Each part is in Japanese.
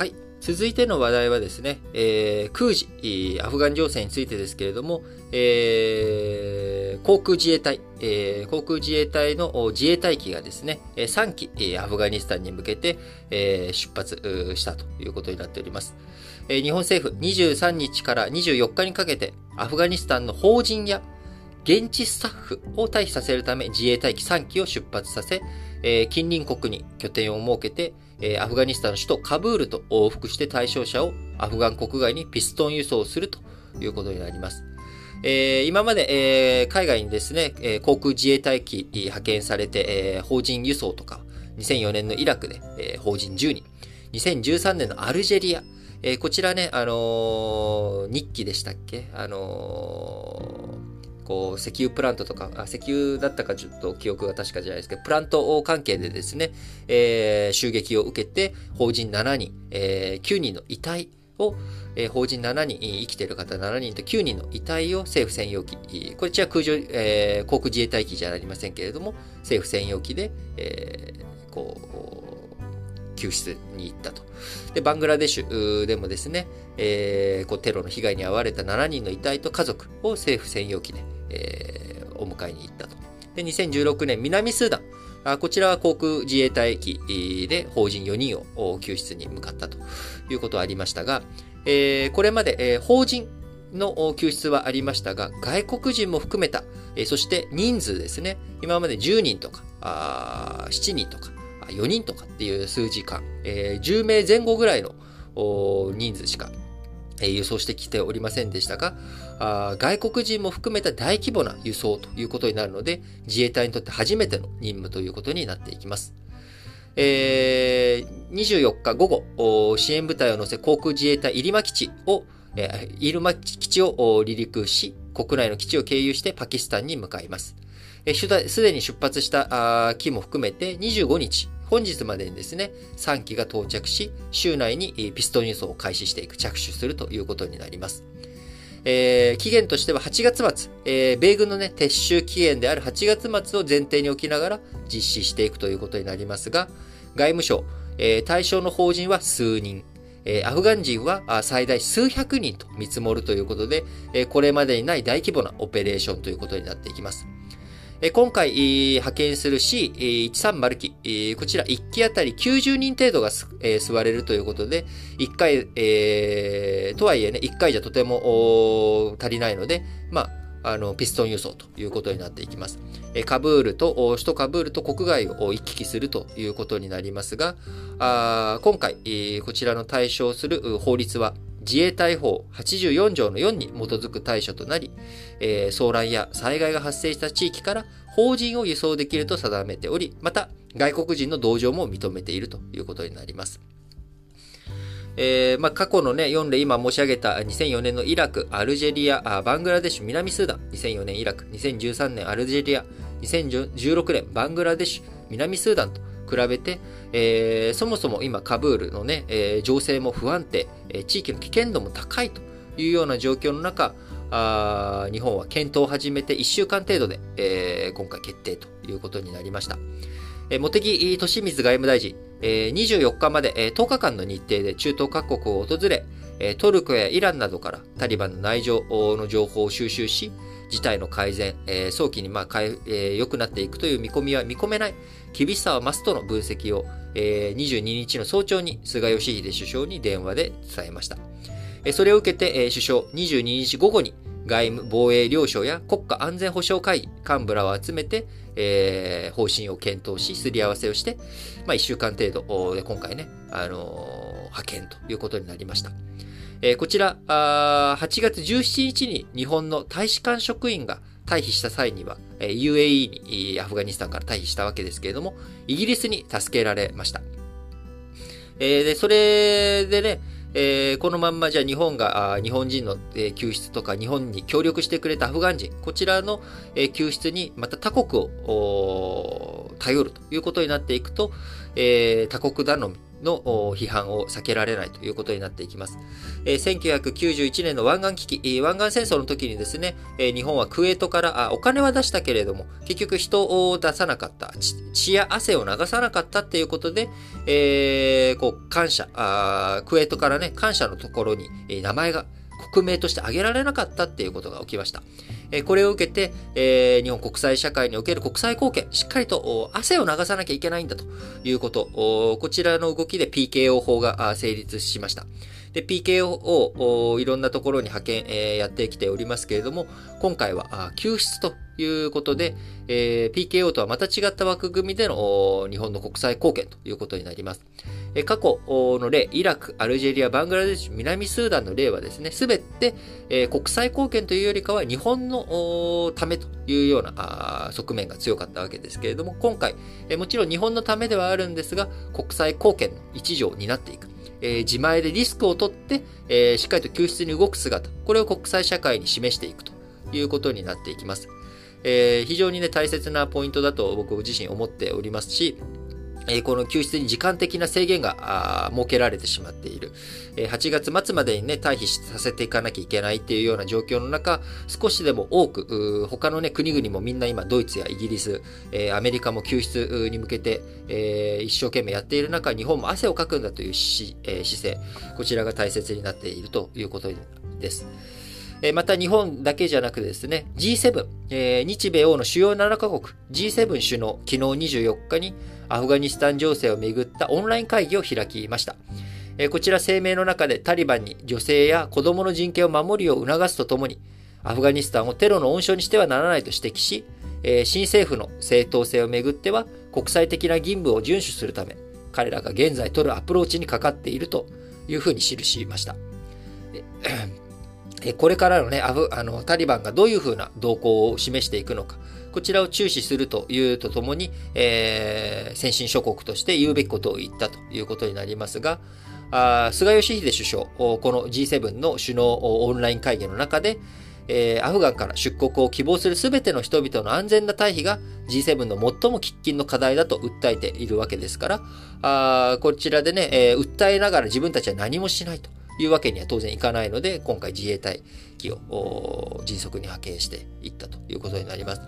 はい。続いての話題はですね、えー、空時、アフガン情勢についてですけれども、えー、航空自衛隊、えー、航空自衛隊の自衛隊機がですね、3機、アフガニスタンに向けて、えー、出発したということになっております。えー、日本政府23日から24日にかけて、アフガニスタンの法人や現地スタッフを退避させるため自衛隊機3機を出発させ、えー、近隣国に拠点を設けて、え、アフガニスタンの首都カブールと往復して対象者をアフガン国外にピストン輸送するということになります。えー、今まで、えー、海外にですね、えー、航空自衛隊機派遣されて、え、法人輸送とか、2004年のイラクで、え、法人10人、2013年のアルジェリア、え、こちらね、あの、日記でしたっけ？あのこう、石油プラントとか、あ石油だったかちょっと記憶が確かじゃないですけど、プラント関係でですね、えー、襲撃を受けて、法人7人、えー、9人の遺体を、えー、法人7人、生きている方7人と9人の遺体を政府専用機、こちら空上、えー、航空自衛隊機じゃありませんけれども、政府専用機で、えー、こう、救出に行ったと。で、バングラデシュでもですね、えー、こうテロの被害に遭われた7人の遺体と家族を政府専用機で、えー、お迎えに行ったと。で、2016年、南スーダン。あこちらは航空自衛隊機で法人4人を救出に向かったということはありましたが、えー、これまで、えー、法人の救出はありましたが、外国人も含めた、えー、そして人数ですね、今まで10人とか、あ7人とか、4人とかっていう数字間、えー、10名前後ぐらいの人数しか輸送してきておりませんでしたが、外国人も含めた大規模な輸送ということになるので、自衛隊にとって初めての任務ということになっていきます。えー、24日午後、支援部隊を乗せ航空自衛隊入間基地を、えー、入間基地を離陸し、国内の基地を経由してパキスタンに向かいます。すでに出発した機も含めて25日、本日までにですね、3機が到着し、週内にピストン輸送を開始していく、着手するということになります。えー、期限としては8月末、えー、米軍のね、撤収期限である8月末を前提に置きながら実施していくということになりますが、外務省、えー、対象の法人は数人、えー、アフガン人は最大数百人と見積もるということで、えー、これまでにない大規模なオペレーションということになっていきます。今回派遣する C130 機、こちら1機あたり90人程度が座れるということで、1回、えー、とはいえね、1回じゃとても足りないので、まあ、あの、ピストン輸送ということになっていきます。カブールと、首都カブールと国外を行き来するということになりますが、あ今回、こちらの対象する法律は、自衛隊法84条の4に基づく対処となり、えー、騒乱や災害が発生した地域から法人を輸送できると定めており、また外国人の同乗も認めているということになります。えー、まあ、過去のね、4例今申し上げた2004年のイラク、アルジェリア、バングラデシュ、南スーダン、2004年イラク、2013年アルジェリア、2016年バングラデシュ、南スーダンと比べて、えー、そもそも今カブールのね、えー、情勢も不安定、え地域の危険度も高いというような状況の中、あ日本は検討を始めて1週間程度で、えー、今回決定ということになりました。えー、茂木敏光外務大臣、えー、24日まで、えー、10日間の日程で中東各国を訪れ、えー、トルコやイランなどからタリバンの内情の情報を収集し、事態の改善、えー、早期にまあえー、良くなっていくという見込みは見込めない、厳しさは増すとの分析を、えー、22日の早朝に菅義偉首相に電話で伝えました。えー、それを受けて、えー、首相22日午後に外務防衛両省や国家安全保障会議幹部らを集めて、えー、方針を検討し、すり合わせをして、まあ、1週間程度で今回ね、あのー、派遣ということになりました。えー、こちらあ、8月17日に日本の大使館職員が退避した際には、えー、UAE にアフガニスタンから退避したわけですけれども、イギリスに助けられました。えー、で、それでね、えー、このまんまじゃあ日本が、あ日本人の、えー、救出とか日本に協力してくれたアフガン人、こちらの、えー、救出にまた他国を頼るということになっていくと、えー、他国頼みの批判を避けられないということになっていきます。え1991年の湾岸危機、湾岸戦争の時にですね、え日本はクウェートからあお金は出したけれども、結局人を出さなかった血や汗を流さなかったっていうことで、えー、こう感謝あ、クウェートからね、感謝のところに、え名前が国名として挙げられなかったっていうことが起きました。これを受けて、日本国際社会における国際貢献、しっかりと汗を流さなきゃいけないんだということ、こちらの動きで PKO 法が成立しました。PKO をいろんなところに派遣、やってきておりますけれども、今回は救出ということで、PKO とはまた違った枠組みでの日本の国際貢献ということになります。過去の例、イラク、アルジェリア、バングラデシュ、南スーダンの例はですね、すべて、国際貢献というよりかは日本のためというような側面が強かったわけですけれども、今回、もちろん日本のためではあるんですが、国際貢献の一助になっていく。自前でリスクを取って、しっかりと救出に動く姿、これを国際社会に示していくということになっていきます。非常にね、大切なポイントだと僕自身思っておりますし、えこの救出に時間的な制限が設けられてしまっている。え8月末までにね、退避させていかなきゃいけないっていうような状況の中、少しでも多く、他のね、国々もみんな今、ドイツやイギリス、えアメリカも救出に向けて、え一生懸命やっている中、日本も汗をかくんだというし、え姿勢、こちらが大切になっているということです。また日本だけじゃなくですね、G7、え日米欧の主要7カ国、G7 首脳、昨日24日にアフガニスタン情勢をめぐったオンライン会議を開きました。こちら声明の中でタリバンに女性や子供の人権を守るよう促すとともに、アフガニスタンをテロの温床にしてはならないと指摘し、新政府の正当性をめぐっては国際的な義務を遵守するため、彼らが現在取るアプローチにかかっているというふうに記しました。これからのね、アフあのタリバンがどういうふうな動向を示していくのか、こちらを注視するというとともに、えー、先進諸国として言うべきことを言ったということになりますが、あ菅義偉首相、この G7 の首脳オンライン会議の中で、えー、アフガンから出国を希望するすべての人々の安全な退避が G7 の最も喫緊の課題だと訴えているわけですから、あこちらでね、えー、訴えながら自分たちは何もしないと。いうわけには当然いかないので、今回自衛隊機を迅速に派遣していったということになります。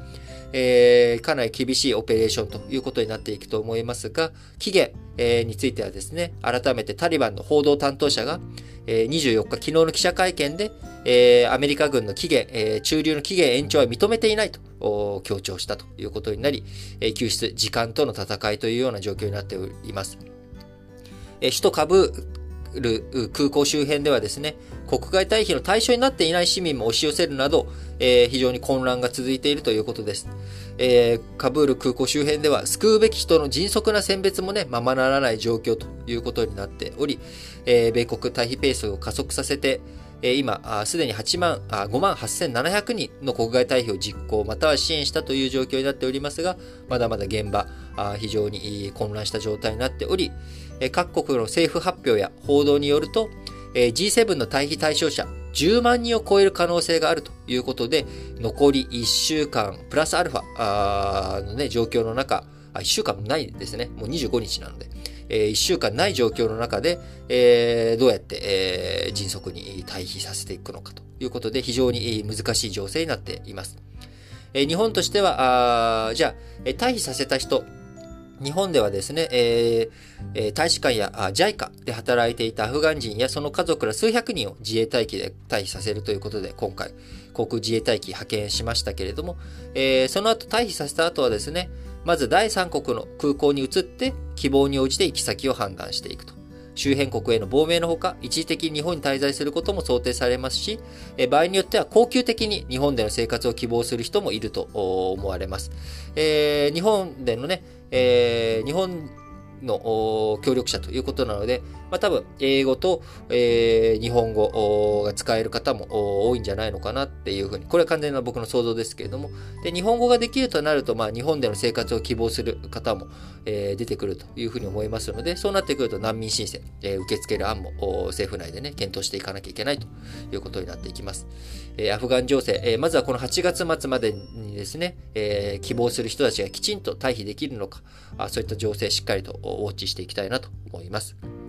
えー、かなり厳しいオペレーションということになっていくと思いますが、期限、えー、についてはですね、改めてタリバンの報道担当者が、えー、24日、昨日の記者会見で、えー、アメリカ軍の期限、えー、駐留の期限延長は認めていないと強調したということになり、えー、救出、時間との戦いというような状況になっております。えー、首都カブる空港周辺ではですね、国外退避の対象になっていない市民も押し寄せるなど、えー、非常に混乱が続いているということです。えー、カブール空港周辺では救うべき人の迅速な選別もね、ままならない状況ということになっており、えー、米国退避ペースを加速させて、え今、すでに8万、あ5万8700人の国外退避を実行、または支援したという状況になっておりますが、まだまだ現場、非常に混乱した状態になっており、各国の政府発表や報道によると、G7 の退避対象者10万人を超える可能性があるということで、残り1週間プラスアルファの、ね、状況の中、あ1週間ないですね。もう25日なので。え1週間ない状況の中で、えどうやって、え迅速に退避させていくのかということで、非常に難しい情勢になっています。え日本としては、あじゃあ、退避させた人、日本ではですね、えー、大使館や JICA で働いていたアフガン人やその家族ら数百人を自衛隊機で退避させるということで、今回、航空自衛隊機派遣しましたけれども、えー、その後退避させた後はですね、まず第三国の空港に移って希望に応じて行き先を判断していくと。周辺国への亡命のほか、一時的に日本に滞在することも想定されますし、え場合によっては恒久的に日本での生活を希望する人もいると思われます。えー、日本でのね、えー、日本の協力者ということなので、まあ、多分、英語と、えー、日本語が使える方も多いんじゃないのかなっていうふうに、これは完全な僕の想像ですけれども、で、日本語ができるとなると、まあ、日本での生活を希望する方も、えー、出てくるというふうに思いますので、そうなってくると難民申請、えー、受け付ける案も政府内でね、検討していかなきゃいけないということになっていきます。えー、アフガン情勢、えー、まずはこの8月末までにですね、えー、希望する人たちがきちんと退避できるのか、あそういった情勢しっかりとウォッチしていきたいなと思います。